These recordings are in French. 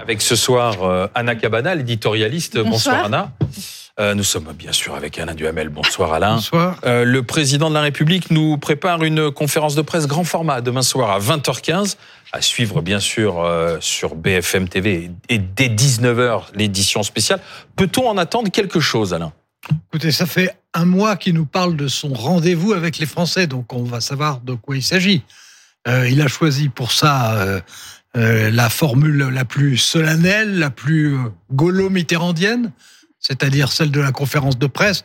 Avec ce soir euh, Anna Cabana, l'éditorialiste. Bonsoir, Anna. Euh, nous sommes bien sûr avec Alain Duhamel. Bonsoir Alain. Bonsoir. Euh, le président de la République nous prépare une conférence de presse grand format demain soir à 20h15, à suivre bien sûr euh, sur BFM TV et dès 19h l'édition spéciale. Peut-on en attendre quelque chose Alain? Écoutez, ça fait un mois qu'il nous parle de son rendez-vous avec les Français, donc on va savoir de quoi il s'agit. Euh, il a choisi pour ça euh, euh, la formule la plus solennelle, la plus gaulo-mitterrandienne, c'est-à-dire celle de la conférence de presse,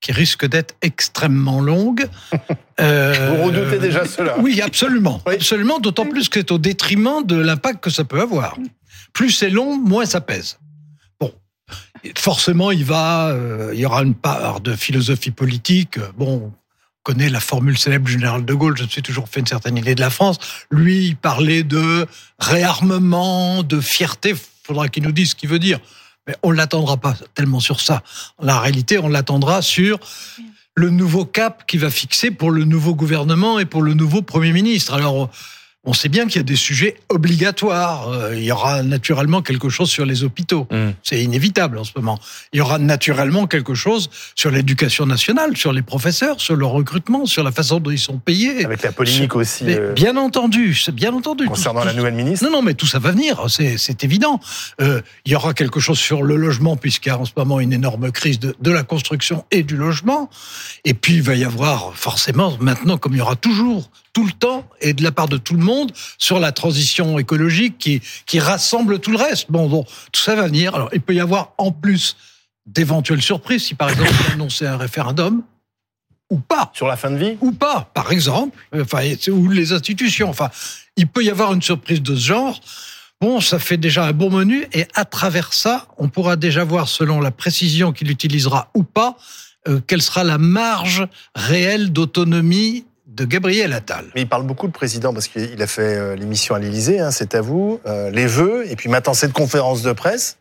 qui risque d'être extrêmement longue. Vous redoutez déjà cela Oui, absolument. Oui. Absolument, d'autant plus que c'est au détriment de l'impact que ça peut avoir. Plus c'est long, moins ça pèse. Forcément, il va, euh, y aura une part de philosophie politique. Bon, on connaît la formule célèbre du général de Gaulle, je me suis toujours fait une certaine idée de la France. Lui, il parlait de réarmement, de fierté. Faudra qu'il nous dise ce qu'il veut dire. Mais on l'attendra pas tellement sur ça. La réalité, on l'attendra sur le nouveau cap qui va fixer pour le nouveau gouvernement et pour le nouveau Premier ministre. Alors, on sait bien qu'il y a des sujets obligatoires. Euh, Il y aura naturellement quelque chose sur les hôpitaux. Mm. C'est inévitable en ce moment. Il y aura naturellement quelque chose sur l'éducation nationale, sur les professeurs, sur le recrutement, sur la façon dont ils sont payés. Avec la polémique aussi. Euh, bien entendu, c'est bien entendu. concernant Tout- la nouvelle ministre. non, non, mais tout ça va venir, c'est c'est évident. Euh, il y aura quelque chose sur le logement, puisqu'il y a en ce moment une énorme crise de, de la construction et du logement. Et puis, il va y avoir forcément, maintenant, comme il y aura toujours, tout le temps, et de la part de tout le monde, sur la transition écologique qui, qui rassemble tout le reste. Bon, bon, tout ça va venir. Alors, il peut y avoir, en plus, d'éventuelles surprises, si par exemple, on annonçait un référendum, ou pas Sur la fin de vie? Ou pas, par exemple, enfin, ou les institutions. Enfin, il peut y avoir une surprise de ce genre. Bon, ça fait déjà un bon menu, et à travers ça, on pourra déjà voir, selon la précision qu'il utilisera ou pas, euh, quelle sera la marge réelle d'autonomie de Gabriel Attal. Mais il parle beaucoup de président parce qu'il a fait euh, l'émission à l'Élysée, hein, c'est à vous, euh, les vœux, et puis maintenant cette conférence de presse.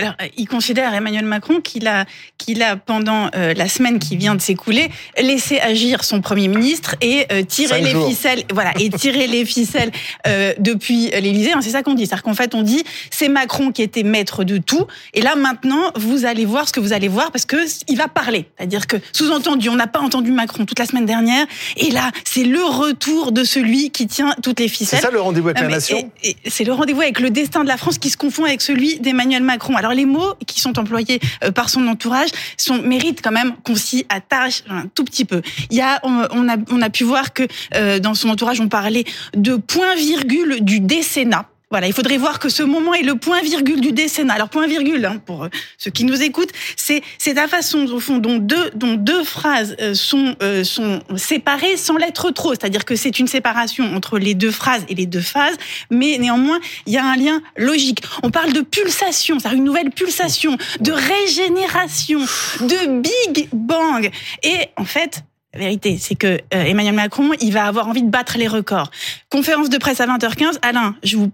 Alors, euh, il considère Emmanuel Macron qu'il a, qu'il a pendant euh, la semaine qui vient de s'écouler laissé agir son premier ministre et euh, tirer les jours. ficelles, voilà, et tirer les ficelles euh, depuis l'Élysée. Hein, c'est ça qu'on dit. C'est-à-dire qu'en fait, on dit c'est Macron qui était maître de tout, et là maintenant, vous allez voir ce que vous allez voir parce que il va parler. C'est-à-dire que sous-entendu, on n'a pas entendu Macron toute la semaine dernière, et là, c'est le retour de celui qui tient toutes les C'est ficelles. ça le rendez-vous avec la nation C'est le rendez-vous avec le destin de la France qui se confond avec celui d'Emmanuel Macron. Alors les mots qui sont employés euh, par son entourage sont, méritent quand même qu'on s'y attache un tout petit peu. Il y a, on, on a, on a pu voir que euh, dans son entourage on parlait de point virgule du décennat. Voilà, il faudrait voir que ce moment est le point virgule du décennat. Alors point virgule, hein, pour euh, ceux qui nous écoutent, c'est c'est la façon au fond dont deux dont deux phrases euh, sont euh, sont séparées sans l'être trop. C'est-à-dire que c'est une séparation entre les deux phrases et les deux phases, mais néanmoins il y a un lien logique. On parle de pulsation, c'est une nouvelle pulsation, de régénération, de Big Bang. Et en fait, la vérité, c'est que euh, Emmanuel Macron, il va avoir envie de battre les records. Conférence de presse à 20h15. Alain, je vous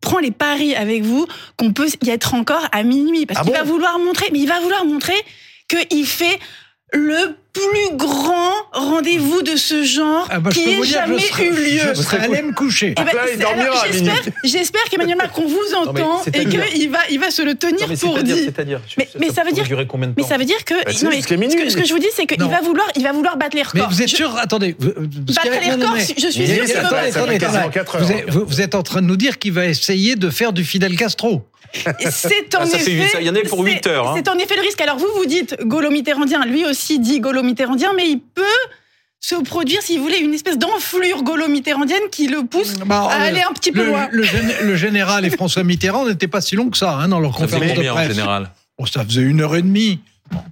prends les paris avec vous qu'on peut y être encore à minuit. Parce Ah qu'il bon va vouloir montrer, mais il va vouloir montrer qu'il fait le plus grand rendez-vous de ce genre Ah bah, qui ait jamais eu lieu. Je serais allé me coucher. Eh ben, j'espère, qu'Emmanuel Macron vous mais entend et qu'il va, il va se le tenir Non, mais pour dire. c'est-à-dire, Mais- mais ça veut dire- durer combien de temps Mais ça veut dire que Bah, non, mais ce, que, ce que je vous dis, c'est qu'il va vouloir, il va vouloir battre les Mais records. vous êtes Je- sûr Attendez. vous- battre les records, mais- je suis Mais quatre Vous êtes, vous- vous êtes en train de nous dire qu'il va essayer de faire du Fidel Castro. C'est en Ah, effet. il y en a pour c'est- huit heures, hein. C'est en effet le risque. Alors vous, vous dites gaulo-mitterrandien. Lui aussi dit gaulo-mitterrandien, mais il peut se produire, si vous voulez, une espèce d'enflure gaulo-mitterrandienne qui le pousse Bah, à euh, aller un petit peu le, loin. le gén- le général et François Mitterrand n'étaient pas si longs que ça hein, dans leur Ça conférence de en presse. général? Bon, ça faisait une heure et demie.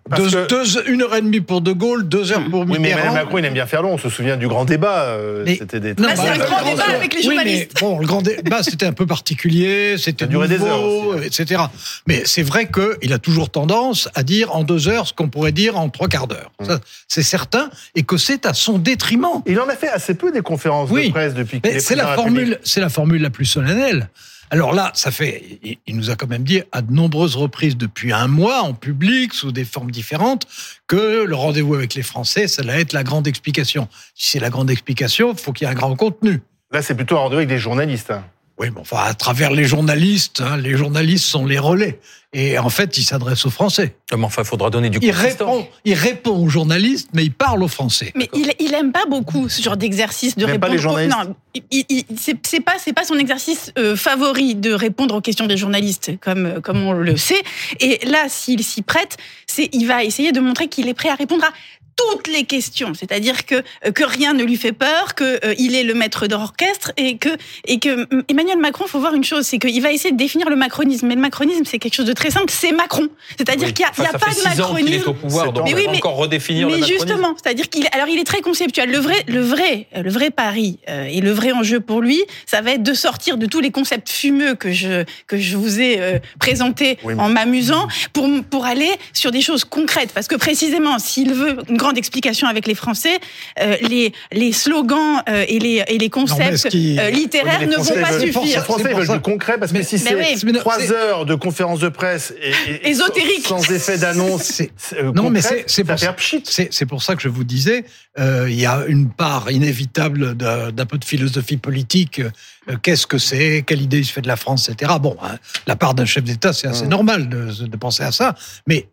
Parce Deux, que- deux- une heure et demie pour De Gaulle, deux heures pour Oui, mais Mitterrand. Emmanuel Macron, il aime bien faire long. On se souvient du grand débat. euh, Mais- C'était des. Non, Bah, c'est un grand débat avec les oui, journalistes. mais bon, le grand débat, c'était un peu particulier, c'était durait des heures aussi, ouais. etc. Mais c'est vrai qu'il a toujours tendance à dire en deux heures ce qu'on pourrait dire en trois quarts d'heure. Mmh. Ça, C'est certain, et que c'est à son détriment. Il en a fait assez peu des conférences Oui. de presse depuis c'est la formule, c'est la formule la plus solennelle. Alors là, ça fait, il- nous a quand même dit à de nombreuses reprises depuis un mois en public, sous des formes différentes, que le rendez-vous avec les Français, ça allait être la grande explication. Si c'est la grande explication, il faut qu'il y ait un grand contenu. Là, c'est plutôt un rendez-vous avec des journalistes. Oui, mais enfin, à travers les journalistes, hein, les journalistes sont les relais. Et en fait, il s'adresse aux Français. Mais enfin, il faudra donner du Il répond, il répond aux journalistes, mais il parle aux Français. Mais il, il aime pas beaucoup ce genre d'exercice de Il aime pas répondre. les journalistes aux- non, il- c'est pas c'est pas son exercice euh, favori de répondre aux questions des journalistes comme euh, comme on le sait. Et là, s'il s'y prête, c'est il va essayer de montrer qu'il est prêt à répondre à toutes les questions, c'est-à-dire que euh, que rien ne lui fait peur, que euh, il est le maître d'orchestre et que et que mm, Emmanuel Macron, faut voir une chose, c'est qu'il va essayer de définir le macronisme. Mais le macronisme, c'est quelque chose de très simple, c'est Macron. C'est-à-dire Oui. qu'il y a, il y a Enfin, pas de ans qu'il est macronisme. au pouvoir, donc Mais oui, mais- encore redéfinir le Mais macronisme. justement, c'est-à-dire qu'il alors il est très conceptuel. Le vrai, le vrai, le vrai pari euh, et le vrai enjeu pour lui, ça va être de sortir de tous les concepts fumeux que je que je vous ai euh, présentés Oui, mais- en m'amusant pour pour aller sur des choses concrètes. Parce que précisément, s'il veut une grande explication avec les Français, euh, les les slogans euh, et les et les concepts qui- euh, littéraires ne les vont pas Les suffire. ça- Français veulent du concret parce que Mais- si c'est oui. Trois heures de conférence de presse et, et- Ésotérique. sans, sans effet d'annonce, C'est- euh, Non, mais c'est- pour fait ça- un pchit. C'est c'est pour ça que je vous disais, euh, il y a une part inévitable d'un d'un peu de philosophie politique. euh, Qu'est-ce que c'est Quelle idée il se fait de la France, etc. Bon, hein, la part d'un chef d'État, c'est assez Mm. normal de, de penser à ça, mais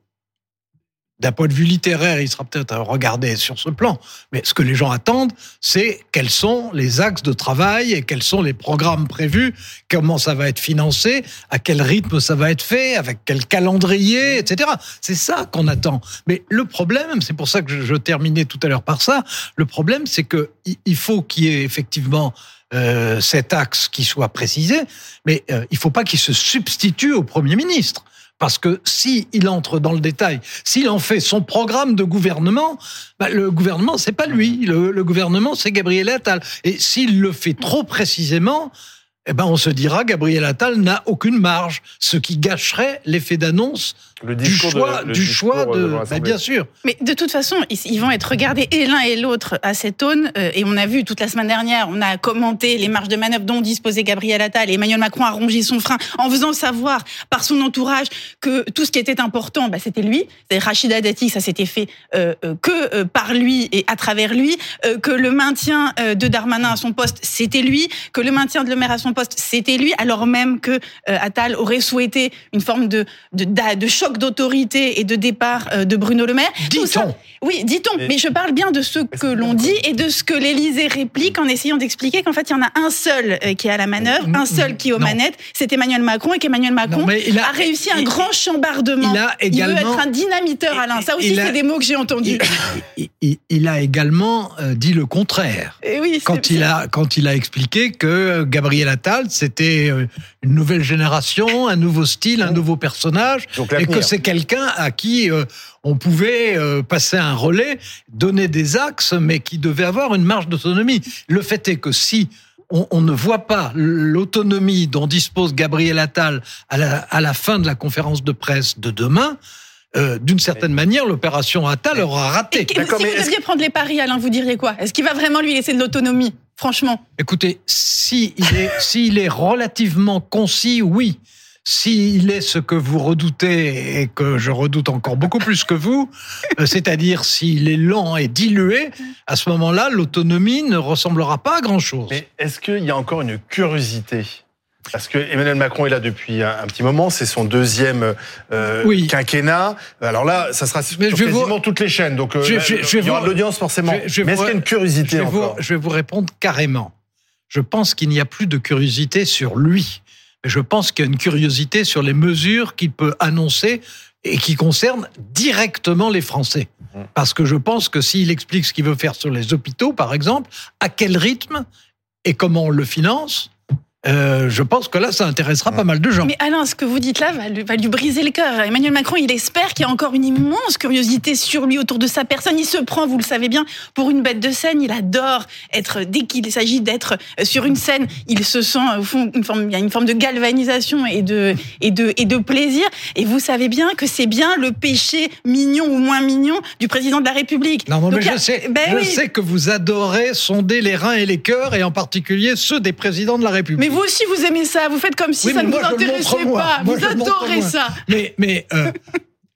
d'un point de vue littéraire, il sera peut-être regardé sur ce plan. Mais ce que les gens attendent, c'est quels sont les axes de travail et quels sont les programmes prévus, comment ça va être financé, à quel rythme ça va être fait, avec quel calendrier, etc. C'est ça qu'on attend. Mais le problème, c'est pour ça que je, terminais tout à l'heure par ça, le problème, c'est que il- il faut qu'il y ait effectivement euh, cet axe qui soit précisé, mais euh, il faut pas qu'il se substitue au Premier ministre. Parce que si il entre dans le détail, s'il en fait son programme de gouvernement, bah, le gouvernement c'est pas lui, le, le gouvernement c'est Gabriel Attal. Et s'il le fait trop précisément, eh ben on se dira Gabriel Attal n'a aucune marge, ce qui gâcherait l'effet d'annonce Le du choix, de, le du choix de, bah, bien sûr. Mais de toute façon, ils, ils vont être regardés et l'un et l'autre à cette aune. euh, et on a vu toute la semaine dernière, on a commenté les marges de manœuvre dont disposait Gabriel Attal. Et Emmanuel Macron a rongé son frein en faisant savoir par son entourage que tout ce qui était important, bah, c'était lui. C'est Rachida Dati, ça s'était fait euh, euh, que euh, par lui et à travers lui. euh, que le maintien euh, de Darmanin à son poste, c'était lui. Que le maintien de Le Maire à son poste, c'était lui. Alors même que euh, Attal aurait souhaité une forme de, de choc d'autorité et de départ euh, de Bruno Le Maire. Dit-on. oui, dit-on, Mais- mais, je parle bien de ce que l'on dit et de ce que l'Élysée réplique en essayant d'expliquer qu'en fait, il y en a un seul euh, qui est à la manœuvre, un seul qui est aux Non. manettes, c'est Emmanuel Macron, et qu'Emmanuel Macron Non, mais il a- a réussi un il- grand chambardement. il a veut également- être un dynamiteur, Alain. Ça aussi, c'est des mots que j'ai entendus. Il, il- il a également euh, dit le contraire. Et oui, c'est- quand il a quand il a expliqué que Gabriel Attal c'était une nouvelle génération, un nouveau style, un nouveau personnage, Donc et que c'est quelqu'un à qui euh, on pouvait euh, passer un relais, donner des axes, mais qui devait avoir une marge d'autonomie? Le fait est que si on, on ne voit pas l'autonomie dont dispose Gabriel Attal à la, à la fin de la conférence de presse de demain, euh, d'une certaine manière, l'opération Attal aura Et raté. D'accord, si mais vous deviez prendre les paris, Alain, vous diriez quoi? Est-ce qu'il va vraiment lui laisser de l'autonomie Franchement? Écoutez, s'il est, s'il est relativement concis, oui. S'il est ce que vous redoutez et que je redoute encore beaucoup plus que vous, euh, c'est-à-dire s'il est lent et dilué, à ce moment-là, l'autonomie ne ressemblera pas à grand-chose. Mais est-ce qu'il y a encore une curiosité? Parce que Emmanuel Macron est là depuis un, un petit moment, c'est son deuxième euh, Oui. quinquennat. Alors là, ça sera sur vous- quasiment toutes les chaînes, donc euh, Je- là, je- je vais il y aura vous- de l'audience forcément. Mais est-ce vous- qu'il y a une Je curiosité vais, vous, encore? je vais vous répondre carrément. Je pense qu'il n'y a plus de curiosité sur lui. Je pense qu'il y a une curiosité sur les mesures qu'il peut annoncer et qui concernent directement les Français. Mmh. Parce que je pense que s'il explique ce qu'il veut faire sur les hôpitaux, par exemple, à quel rythme et comment on le finance, euh, je pense que là, ça intéressera pas mal de gens. Mais Alain, ce que vous dites là va lui, va lui briser le cœur. Emmanuel Macron, il espère qu'il y a encore une immense curiosité sur lui, autour de sa personne. Il se prend, vous le savez bien, pour une bête de scène. Il adore être, dès qu'il s'agit d'être euh, sur une scène, il se sent, au fond, une forme, il y a une forme de galvanisation et de, et de, et de plaisir. Et vous savez bien que c'est bien le péché mignon ou moins mignon du président de la République. Non, non, Donc, mais a- je sais, Ben je oui. sais que vous adorez sonder les reins et les cœurs, et en particulier ceux des présidents de la République. Mais vous aussi, vous aimez ça. Vous faites comme si Oui, ça ne vous intéressait pas. Moi, vous adorez ça. Mais, mais euh,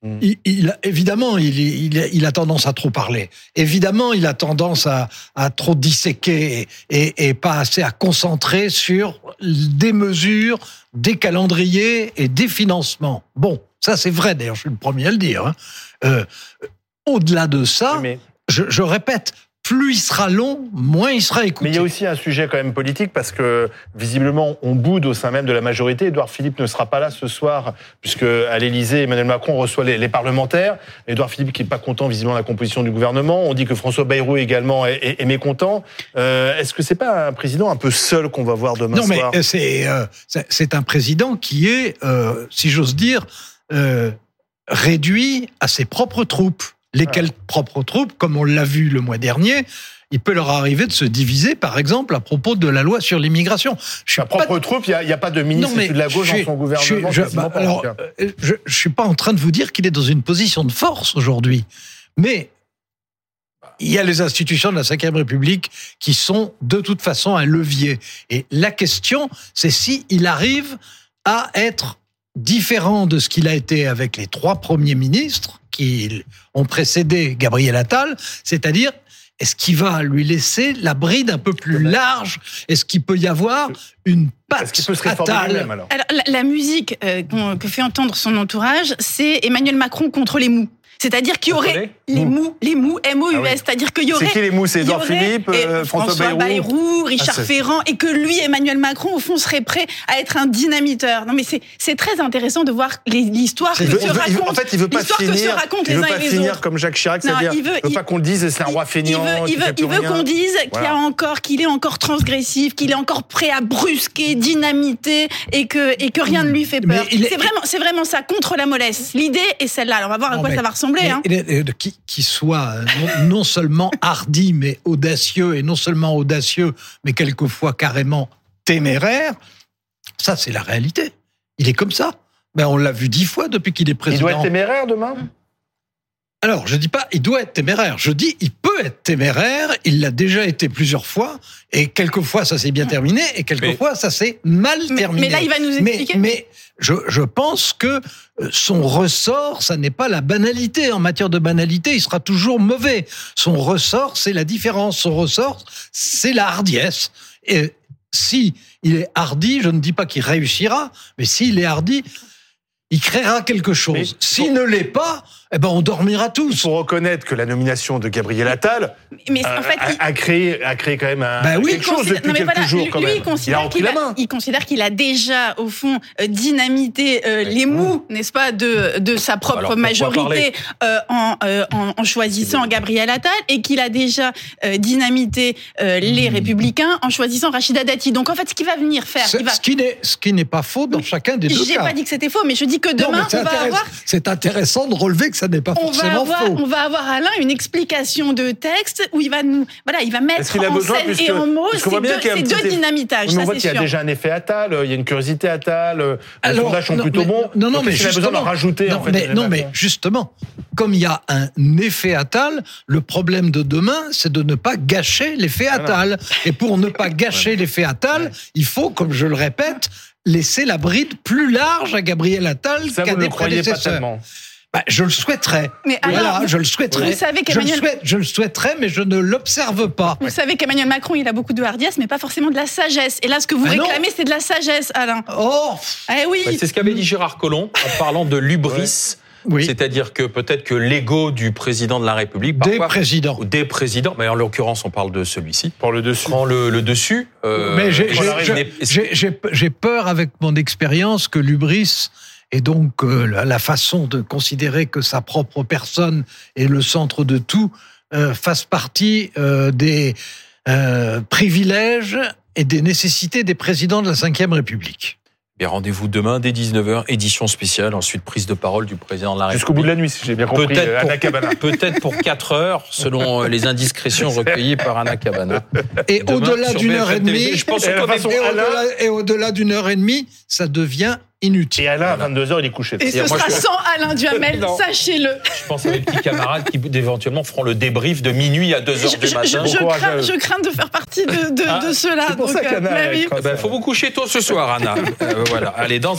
Mm. il, il- évidemment, il, il, il a tendance à trop parler. Évidemment, il a tendance à, à trop disséquer et, et, et pas assez à concentrer sur des mesures, des calendriers et des financements. Bon, ça c'est vrai. D'ailleurs, je suis le premier à le dire. hein. Euh, Au-delà de ça, Oui, mais je, je répète, plus il sera long, moins il sera Mais écouté. il y a aussi un sujet quand même politique parce que visiblement on boude au sein même de la majorité. Édouard Philippe ne sera pas là ce soir puisque à l'Élysée Emmanuel Macron reçoit les, les parlementaires. Édouard Philippe qui est pas content visiblement de la composition du gouvernement. On dit que François Bayrou également est, est- est mécontent. Euh, Est-ce que c'est pas un président un peu seul qu'on va voir demain Non, mais soir? euh, c'est euh, c'est- c'est un président qui est, euh, si j'ose dire, euh, réduit à ses propres troupes. Lesquelles propres troupes, comme on l'a vu le mois dernier, il peut leur arriver de se diviser, par exemple, à propos de la loi sur l'immigration. Je Sa propre troupe, il n'y a, pas de ministre de la gauche je dans son je gouvernement. je- bah, alors, tout cas. euh, je, je suis pas en train de vous dire qu'il est dans une position de force aujourd'hui, mais il y a les institutions de la Ve République qui sont de toute façon un levier. Et la question, c'est si il arrive à être différent de ce qu'il a été avec les trois premiers ministres qui ont précédé Gabriel Attal, c'est-à-dire est-ce qu'il va lui laisser la bride un peu plus large? Est-ce qu'il peut y avoir une patte qu'il peut se réformer Attal? lui-même alors? Alors, la, la musique euh, que fait entendre son entourage, c'est Emmanuel Macron contre les mous. C'est-à-dire qu'il y aurait les mous, les mous, M-O-U-S. Ah oui. C'est-à-dire qu'il y aurait. C'est qui les mots C'est aurait- Philippe, et euh, François, Bayrou. Richard Ah, c'est- Ferrand, et que lui, Emmanuel Macron, au fond, serait prêt à être un dynamiteur. Non, mais c'est c'est très intéressant de voir l'histoire que veut- se veut- raconte. en fait, il veut pas l'histoire que se finir. racontent Il les veut uns pas et les finir autres. comme Jacques Chirac, c'est-à-dire il veut- veut il- pas qu'on le dise c'est un roi Il feignant. il veut, qu'on dise qu'il Voilà. a encore, qu'il est encore transgressif, qu'il est encore prêt à brusquer, dynamiter, et que et que rien ne lui fait peur. C'est vraiment, c'est vraiment ça contre la mollesse. L'idée est celle-là. Alors on va voir à quoi ça va ressembler. Mais- hein. et- et- qui, qui soit euh, non, non seulement hardi, mais audacieux, et non seulement audacieux, mais quelquefois carrément téméraire, ça c'est la réalité. Il est comme ça. Ben, on l'a vu dix fois depuis qu'il est Il président. doit être téméraire demain? Alors, je dis pas il doit être téméraire. Je dis il peut être téméraire. Il l'a déjà été plusieurs fois. Et quelquefois, ça s'est bien terminé. Et quelquefois, ça s'est mal Mais, terminé. mais là, il va nous expliquer. mais je, je pense que euh, son ressort, ça n'est pas la banalité. En matière de banalité, il sera toujours mauvais. Son ressort, c'est la différence. Son ressort, c'est la hardiesse. Et si il est hardi, je ne dis pas qu'il réussira, mais s'il est hardi, il créera quelque chose. S'il ne l'est pas, eh ben on dormira Il tous. faut reconnaître que la nomination de Gabriel Attal mais euh, en fait, il- a, a créé, a créé quand même un, Bah oui, quelque chose depuis non, quelques voilà, jours lui, quand lui, même. il considère a qu'il a, main. il considère qu'il a déjà, au fond, euh, dynamité euh, les mous, n'est-ce pas, de, de sa propre Alors, majorité euh, en, euh, en, en choisissant Gabriel Attal et qu'il a déjà euh, dynamité euh, les Républicains en choisissant Rachida Dati. Donc en fait, ce qu'il va venir faire, Ce il va. ce qui n'est pas faux dans chacun des deux J'ai cas. pas dit que c'était faux, mais je dis que Non, demain, c'est on va avoir C'est intéressant de relever que ça n'est pas on va, forcément avoir, faux. on va avoir Alain une explication de texte où il va nous, voilà, il va mettre en besoin, scène puisque- et en mots ces deux, deux dynamitages, Mais on ça voit c'est qu'il y a sûr. déjà un effet Attal, il y a une curiosité Attal, euh, les Alors, sondages sont non, plutôt mais- bons. Non, non, mais a besoin d'en rajouter, non, en fait. mais, non, justement, comme il y a un effet Attal, le problème de demain, c'est de ne pas gâcher l'effet Attal. Et pour ne pas gâcher l'effet Attal, il faut, comme je le répète, laisser la bride plus large à Gabriel Attal qu'à des pas prédécesseurs. tellement. Bah, je le souhaiterais. Mais voilà, alors, je le souhaiterais. vous savez je, le souhaite- je le souhaiterais, mais je ne l'observe pas. Vous savez qu'Emmanuel Macron, il a beaucoup de hardiesse, mais pas forcément de la sagesse. Et là, ce que vous Ah réclamez, c'est de la sagesse, Alain. Oh, Eh oui. Bah, c'est ce qu'avait dit Gérard Collomb en parlant de l'ubris. oui, C'est-à-dire que peut-être que l'ego du président de la République, des parfois, présidents. des présidents, mais en l'occurrence, on parle de celui-ci, Pour le dessus. prend le, le dessus. euh, Mais voilà, j'ai peur avec mon expérience que l'ubris et donc euh, la, façon de considérer que sa propre personne est le centre de tout euh, fasse partie euh, des euh, privilèges et des nécessités des présidents de la Ve République. Bien, rendez-vous demain dès 19h, édition spéciale, ensuite prise de parole du président de la République. Jusqu'au bout de la nuit, si j'ai bien compris, Peut-être pour, Anna Cabana. peut-être pour 4 heures, selon les indiscrétions recueillies par Anna Cabana. Et au-delà d'une heure et demie, Je pense et au-delà d'une heure et demie, ça devient inutile. Et Alain, à 22h, il est couché. Et ce moi, sera je- sans Alain Duhamel, sachez-le. Je pense à mes petits camarades qui éventuellement feront le débrief de minuit à 2 Je, heures du je- matin. je- Bon je courage à crains, eux. je crains de faire partie de, de, Ah, de ceux-là. c'est pour donc, ça qu'Anna, euh, mais elle oui. craint Il faut vous coucher tôt ce soir, Anna. Euh, voilà. Allez, dans